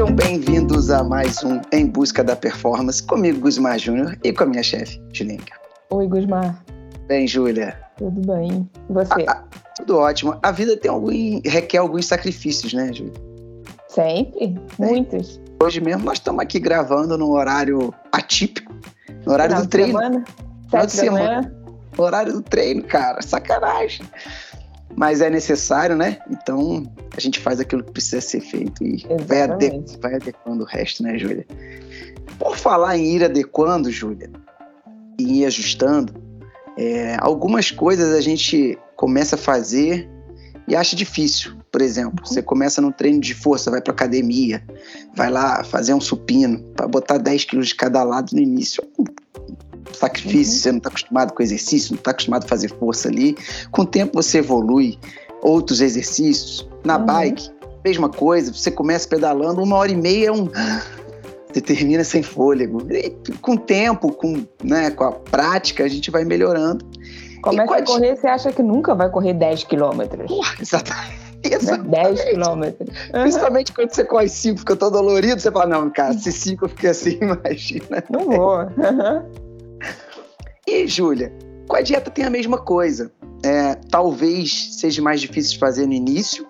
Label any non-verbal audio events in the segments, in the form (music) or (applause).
Sejam bem-vindos a mais um Em Busca da Performance, comigo, Gusmar Júnior, e com a minha chefe, Julinka. Oi, Gusmar. Bem, Júlia? Tudo bem. E você? Ah, ah, tudo ótimo. A vida tem algum, requer alguns sacrifícios, né, Júlia? Sempre, muitos. Hoje mesmo nós estamos aqui gravando no horário atípico, no horário Final do treino. Semana, sete da manhã. No horário do treino, cara, sacanagem. Mas é necessário, né? Então a gente faz aquilo que precisa ser feito e vai, ade vai adequando o resto, né, Júlia? Por falar em ir adequando, Júlia, e ir ajustando, é, algumas coisas a gente começa a fazer e acha difícil. Por exemplo, você começa no treino de força, vai para academia, vai lá fazer um supino para botar 10 quilos de cada lado no início. Sacrifício, uhum. você não está acostumado com exercício, não está acostumado a fazer força ali. Com o tempo você evolui, outros exercícios. Na uhum. bike, mesma coisa, você começa pedalando, uma hora e meia é um. Você termina sem fôlego. E com o tempo, com, né, com a prática, a gente vai melhorando. Começa a correr, você acha que nunca vai correr 10 quilômetros. (laughs) Exatamente. Exatamente. 10 quilômetros. Uhum. Principalmente quando você corre 5, fica todo dolorido, você fala, não, cara, se 5 eu fiquei assim, (laughs) imagina. Não vou. (laughs) Uhum. E, Júlia, com a dieta tem a mesma coisa. É, talvez seja mais difícil de fazer no início,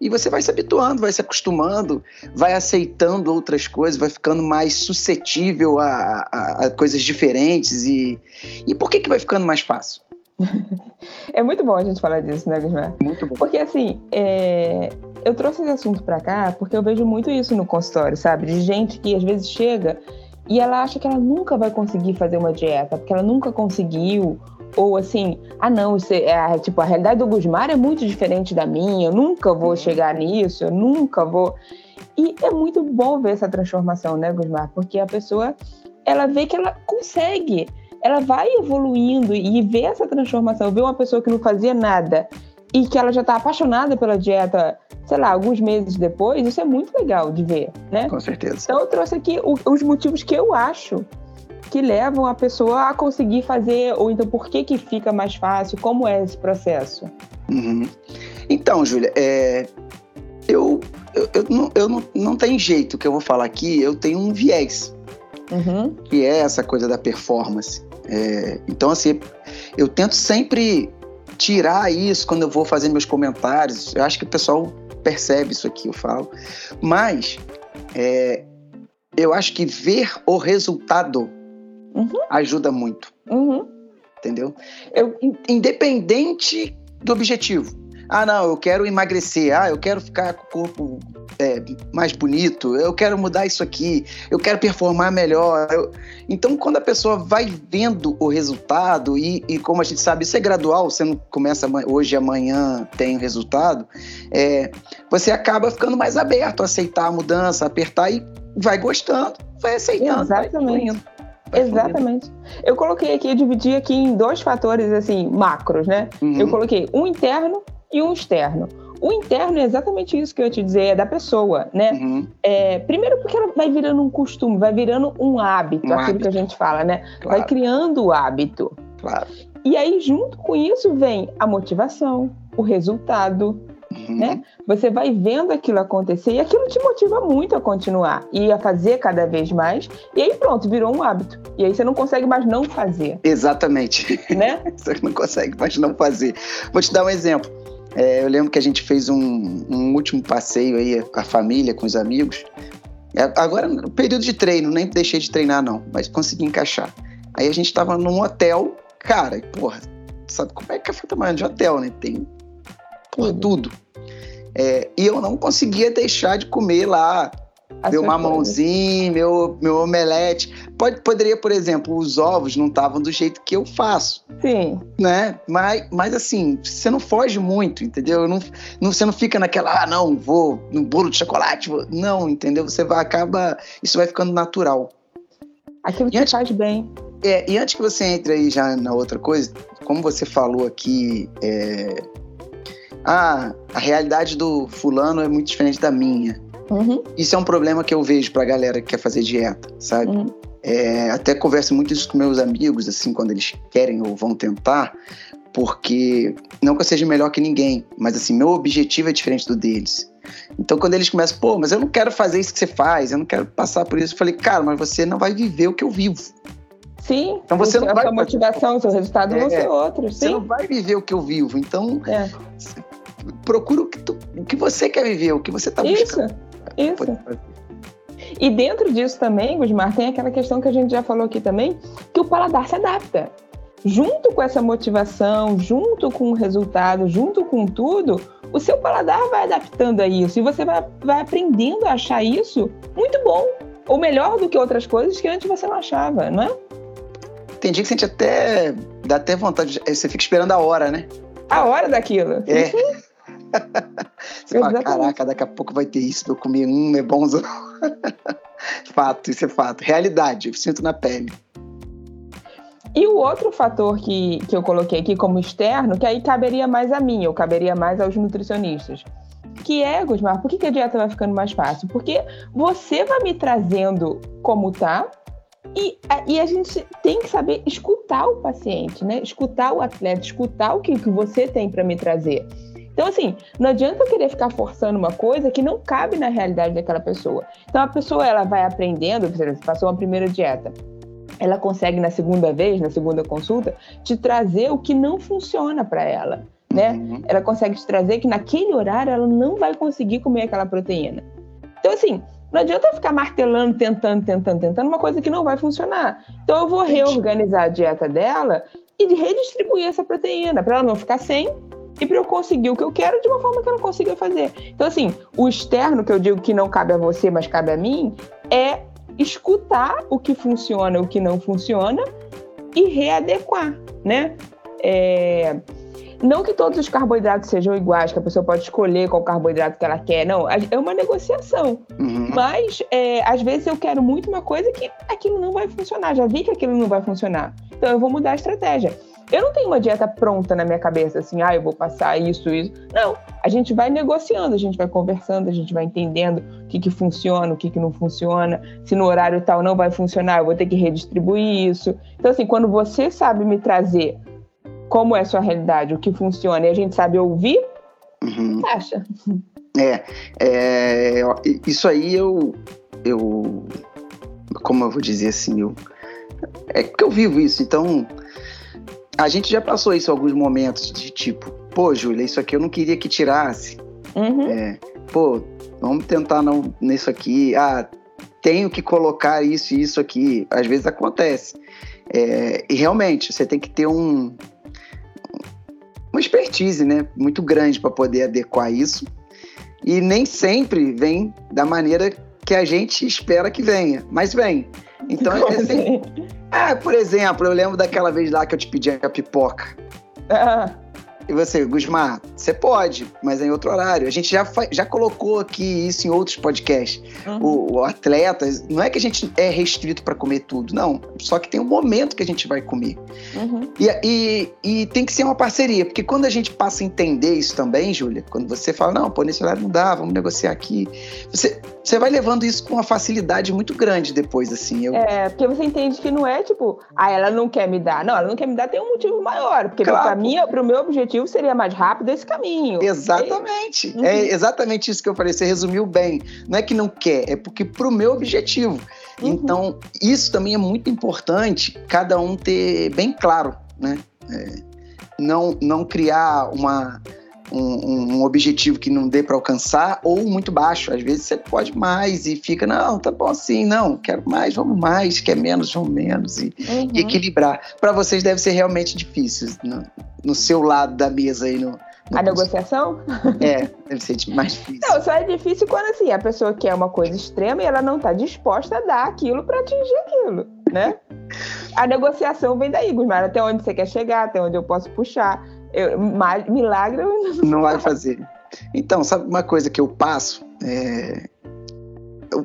e você vai se habituando, vai se acostumando, vai aceitando outras coisas, vai ficando mais suscetível a, a, a coisas diferentes. E, e por que, que vai ficando mais fácil? (laughs) É muito bom a gente falar disso, né, Guilherme? Muito bom. Porque assim, é... eu trouxe esse assunto para cá porque eu vejo muito isso no consultório, sabe? De gente que às vezes chega e ela acha que ela nunca vai conseguir fazer uma dieta, porque ela nunca conseguiu, ou assim, ah não, isso é, é tipo a realidade do Gusmar é muito diferente da minha, eu nunca vou chegar nisso, eu nunca vou. E é muito bom ver essa transformação, né, Gusmar? Porque a pessoa ela vê que ela consegue, ela vai evoluindo e vê essa transformação, vê uma pessoa que não fazia nada e que ela já está apaixonada pela dieta, sei lá, alguns meses depois, isso é muito legal de ver, né? Com certeza. Então eu trouxe aqui os motivos que eu acho que levam a pessoa a conseguir fazer, ou então por que que fica mais fácil, como é esse processo? Uhum. Então, Júlia, é, eu, eu, eu, não, eu não, não tem jeito que eu vou falar aqui, eu tenho um viés, uhum. que é essa coisa da performance. É, então, assim, eu tento sempre tirar isso quando eu vou fazer meus comentários. Eu acho que o pessoal percebe isso aqui, eu falo. Mas é, eu acho que ver o resultado uhum. ajuda muito. Uhum. Entendeu? Eu, independente do objetivo. Ah, não, eu quero emagrecer. Ah, eu quero ficar com o corpo é, mais bonito. Eu quero mudar isso aqui. Eu quero performar melhor. Eu... Então, quando a pessoa vai vendo o resultado, e, e, como a gente sabe, isso é gradual, você não começa hoje e amanhã tem o resultado, é, você acaba ficando mais aberto a aceitar a mudança, apertar e vai gostando, vai aceitando. Exatamente. Vai Exatamente. Eu coloquei aqui, eu dividi aqui em dois fatores assim macros, né? Uhum. Eu coloquei um interno e um externo. O interno é exatamente isso que eu ia te dizer, é da pessoa, né? Uhum. É, primeiro porque ela vai virando um costume, vai virando um hábito, um aquilo hábito. que a gente fala, né? Claro. Vai criando o hábito. Claro. E aí, junto com isso, vem a motivação, o resultado, Uhum. Né? Você vai vendo aquilo acontecer e aquilo te motiva muito a continuar e a fazer cada vez mais. E aí pronto, virou um hábito. E aí você não consegue mais não fazer. Exatamente. Né? (laughs) você não consegue mais não fazer. Vou te dar um exemplo. É, eu lembro que a gente fez um, um último passeio aí com a família, com os amigos. É, agora, no período de treino, nem deixei de treinar, não, mas consegui encaixar. Aí a gente estava num hotel, cara, porra, sabe como é que é café tamanho de hotel, né? Tem por tudo. É, e eu não conseguia deixar de comer lá meu mamãozinho, meu, meu omelete. Pode, poderia, por exemplo, os ovos não estavam do jeito que eu faço. Sim. Né? Mas, mas assim, você não foge muito, entendeu? Não, não, você não fica naquela, ah, não, vou no bolo de chocolate. Vou... Não, entendeu? Você vai, acaba. Isso vai ficando natural. Aquilo que antes, faz bem. É, e antes que você entre aí já na outra coisa, como você falou aqui, é, ah, a realidade do fulano é muito diferente da minha. Uhum. Isso é um problema que eu vejo pra galera que quer fazer dieta, sabe? Uhum. É, até converso muito isso com meus amigos, assim, quando eles querem ou vão tentar, porque não que eu seja melhor que ninguém, mas assim, meu objetivo é diferente do deles. Então, quando eles começam, pô, mas eu não quero fazer isso que você faz, eu não quero passar por isso, eu falei, cara, mas você não vai viver o que eu vivo. Sim, então você não vai. A motivação, o seu resultado é, vão ser outros. Você sim. não vai viver o que eu vivo. Então, é. procura o que, tu, o que você quer viver, o que você está buscando. Isso, isso. E dentro disso também, Gusmar, tem aquela questão que a gente já falou aqui também, que o paladar se adapta. Junto com essa motivação, junto com o resultado, junto com tudo, o seu paladar vai adaptando a isso e você vai, vai aprendendo a achar isso muito bom, ou melhor do que outras coisas que antes você não achava, não é? Tem dia que sente até. dá até vontade. Você fica esperando a hora, né? A hora daquilo. É. Você fala, caraca, daqui a pouco vai ter isso eu comer. Hum, é bonzão. (laughs) fato, isso é fato. Realidade, eu sinto na pele. E o outro fator que, que eu coloquei aqui como externo, que aí caberia mais a mim, ou caberia mais aos nutricionistas, que é, Gusmar, por que, que a dieta vai ficando mais fácil? Porque você vai me trazendo como tá, e, e a gente tem que saber escutar o paciente, né? Escutar o atleta, escutar o que, que você tem para me trazer. Então, assim, não adianta eu querer ficar forçando uma coisa que não cabe na realidade daquela pessoa. Então, a pessoa, ela vai aprendendo, você passou uma primeira dieta, ela consegue, na segunda vez, na segunda consulta, te trazer o que não funciona para ela, né? Uhum. Ela consegue te trazer que naquele horário ela não vai conseguir comer aquela proteína. Então, assim, não adianta eu ficar martelando, tentando, tentando, tentando uma coisa que não vai funcionar. Então, eu vou reorganizar a dieta dela e redistribuir essa proteína para ela não ficar sem e para eu conseguir o que eu quero de uma forma que eu não consiga fazer. Então, assim, o externo que eu digo que não cabe a você, mas cabe a mim, é escutar o que funciona e o que não funciona e readequar, né? É... Não que todos os carboidratos sejam iguais, que a pessoa pode escolher qual carboidrato que ela quer, não. É uma negociação. Uhum. Mas, é, às vezes, eu quero muito uma coisa que aquilo não vai funcionar. Já vi que aquilo não vai funcionar. Então, eu vou mudar a estratégia. Eu não tenho uma dieta pronta na minha cabeça, assim, ah, eu vou passar isso, isso. Não, a gente vai negociando, a gente vai conversando, a gente vai entendendo o que, que funciona, o que, que não funciona. Se no horário tal não vai funcionar, eu vou ter que redistribuir isso. Então, assim, quando você sabe me trazer como é a sua realidade, o que funciona, e a gente sabe ouvir, uhum. acha. É, é, isso aí eu, eu, como eu vou dizer assim, eu, é que eu vivo isso, então a gente já passou isso em alguns momentos de tipo, pô, Júlia, isso aqui eu não queria que tirasse. Uhum. É, pô, vamos tentar não nisso aqui. Ah, tenho que colocar isso e isso aqui. Às vezes acontece. É, e realmente, você tem que ter um, uma expertise né, muito grande para poder adequar isso. E nem sempre vem da maneira que a gente espera que venha, mas vem. Então, é assim, ah, por exemplo, eu lembro daquela vez lá que eu te pedi a pipoca. Ah. E você, Gusmar, você pode, mas é em outro horário. A gente já, já colocou aqui isso em outros podcasts. Uhum. O, o, atleta, não é que a gente é restrito para comer tudo, não. Só que tem um momento que a gente vai comer. Uhum. E, e, e, tem que ser uma parceria, porque quando a gente passa a entender isso também, Júlia, quando você fala, não, pô, nesse horário não dá, vamos negociar aqui. Você, você vai levando isso com uma facilidade muito grande depois, assim. Eu... É, porque você entende que não é tipo, ah, ela não quer me dar. Não, ela não quer me dar, tem um motivo maior. Porque claro. para mim, para o meu objetivo, objetivo seria mais rápido esse caminho. Exatamente. É, é exatamente isso que eu falei. Você resumiu bem. Não é que não quer, é porque para o meu objetivo. Uhum. Então, isso também é muito importante, cada um ter bem claro, né? É, não, não criar uma, um, um, objetivo que não dê para alcançar ou muito baixo. Às vezes você pode mais e fica, não, tá bom assim, não, quero mais, vamos mais, quer menos, vamos menos. E, uhum. e equilibrar. Para vocês deve ser realmente difícil no, no seu lado da mesa aí no, a negociação? (laughs) É, deve ser mais difícil. Não, só é difícil quando assim, a pessoa quer uma coisa extrema e ela não está disposta a dar aquilo para atingir aquilo, né? a negociação vem daí, Gusmar, até onde você quer chegar, até onde eu posso puxar. Eu, milagre eu não, não vai fazer. Então, sabe uma coisa que eu passo? É...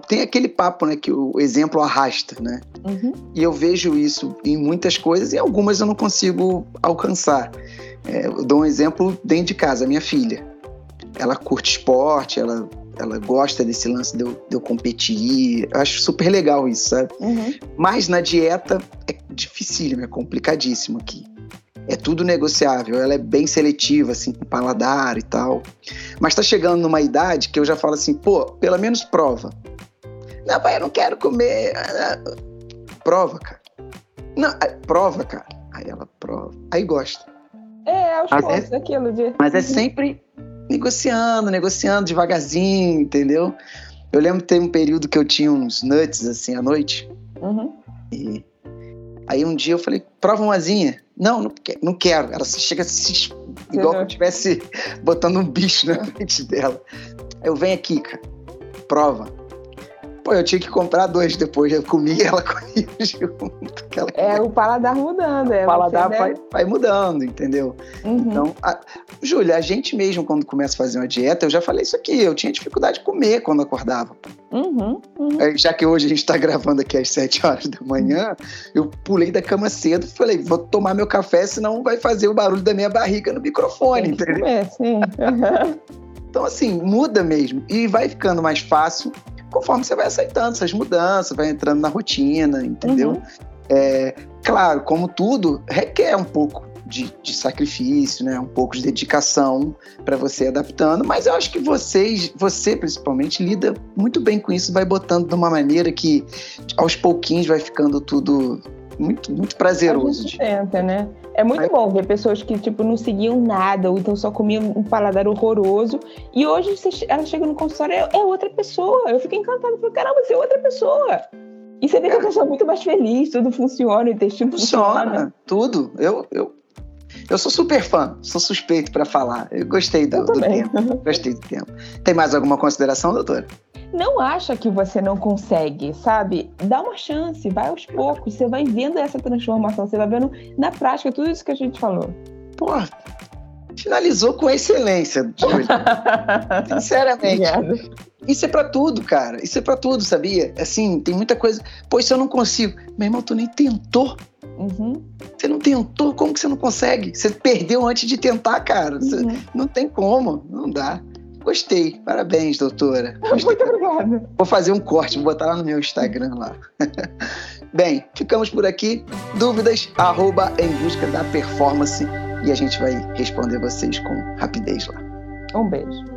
Tenho aquele papo, né, que o exemplo arrasta, né? Uhum. E eu vejo isso em muitas coisas e algumas eu não consigo alcançar. É, eu dou um exemplo dentro de casa, minha filha. Ela curte esporte, ela, ela gosta desse lance de eu, de eu competir. Eu acho super legal isso, sabe? Uhum. Mas na dieta é dificílimo, é complicadíssimo aqui. é tudo negociável. Ela é bem seletiva, assim, com paladar e tal. Mas tá chegando numa idade que eu já falo assim, pô, pelo menos prova. Não, pai, eu não quero comer. Prova, cara. Não, prova, cara. Aí ela prova. Aí gosta. É, aos poucos, é, aquilo de. Mas é sempre negociando, negociando devagarzinho, entendeu? Eu lembro que teve um período que eu tinha uns nuts assim à noite. Uhum. E aí um dia eu falei, prova uma asinha. Não, não, não quero. Ela chega se igual uhum. que eu estivesse botando um bicho na frente dela. Eu venho aqui, cara. Prova. Pô, eu tinha que comprar dois depois. Eu comi (laughs) ela comia junto. É o paladar mudando. É, o paladar vai, deve... vai mudando, entendeu? Uhum. Então, a... Júlia, a gente mesmo, quando começa a fazer uma dieta, eu já falei isso aqui, eu tinha dificuldade de comer quando acordava. Uhum, uhum. Já que hoje a gente está gravando aqui às 7 horas da manhã, eu pulei da cama cedo e falei, vou tomar meu café, senão vai fazer o barulho da minha barriga no microfone, entendeu? É, sim. (laughs) (laughs) então, assim, muda mesmo. E vai ficando mais fácil conforme você vai aceitando essas mudanças, vai entrando na rotina, entendeu? Uhum. É, claro, como tudo, requer um pouco de, de, sacrifício, né? Um pouco de dedicação para você adaptando, mas eu acho que vocês, você principalmente, lida muito bem com isso, vai botando de uma maneira que aos pouquinhos vai ficando tudo muito, muito prazeroso. Tenta, né? É muito bom ver pessoas que, tipo, não seguiam nada, ou então só comiam um paladar horroroso. E hoje ela chega no consultório, é, é outra pessoa. Eu fico encantada, falo, caramba, você é outra pessoa. E você vê que a pessoa é muito mais feliz, tudo funciona, o intestino funciona. Funciona, tudo. Eu, eu, eu sou super fã, sou suspeito para falar. Eu gostei do, eu do tempo. (laughs) Gostei do tempo. Tem mais alguma consideração, doutora? não acha que você não consegue, sabe? Dá uma chance, vai aos poucos, você vai vendo essa transformação, você vai vendo na prática tudo isso que a gente falou. Pô, finalizou com excelência, Júlia. (laughs) Sinceramente. Obrigada. Isso é para tudo, cara. Isso é para tudo, sabia? Assim, tem muita coisa. Pô, se eu não consigo. Meu irmão, tu nem tentou. Uhum. Você não tentou, como que você não consegue? Você perdeu antes de tentar, cara. Uhum. Não tem como, não dá. Gostei. Parabéns, doutora. (laughs) Gostei. Muito obrigada. Vou fazer um corte, vou botar lá no meu Instagram lá. (laughs) Bem, ficamos por aqui. Dúvidas, arroba em busca da performance e a gente vai responder vocês com rapidez lá. Um beijo.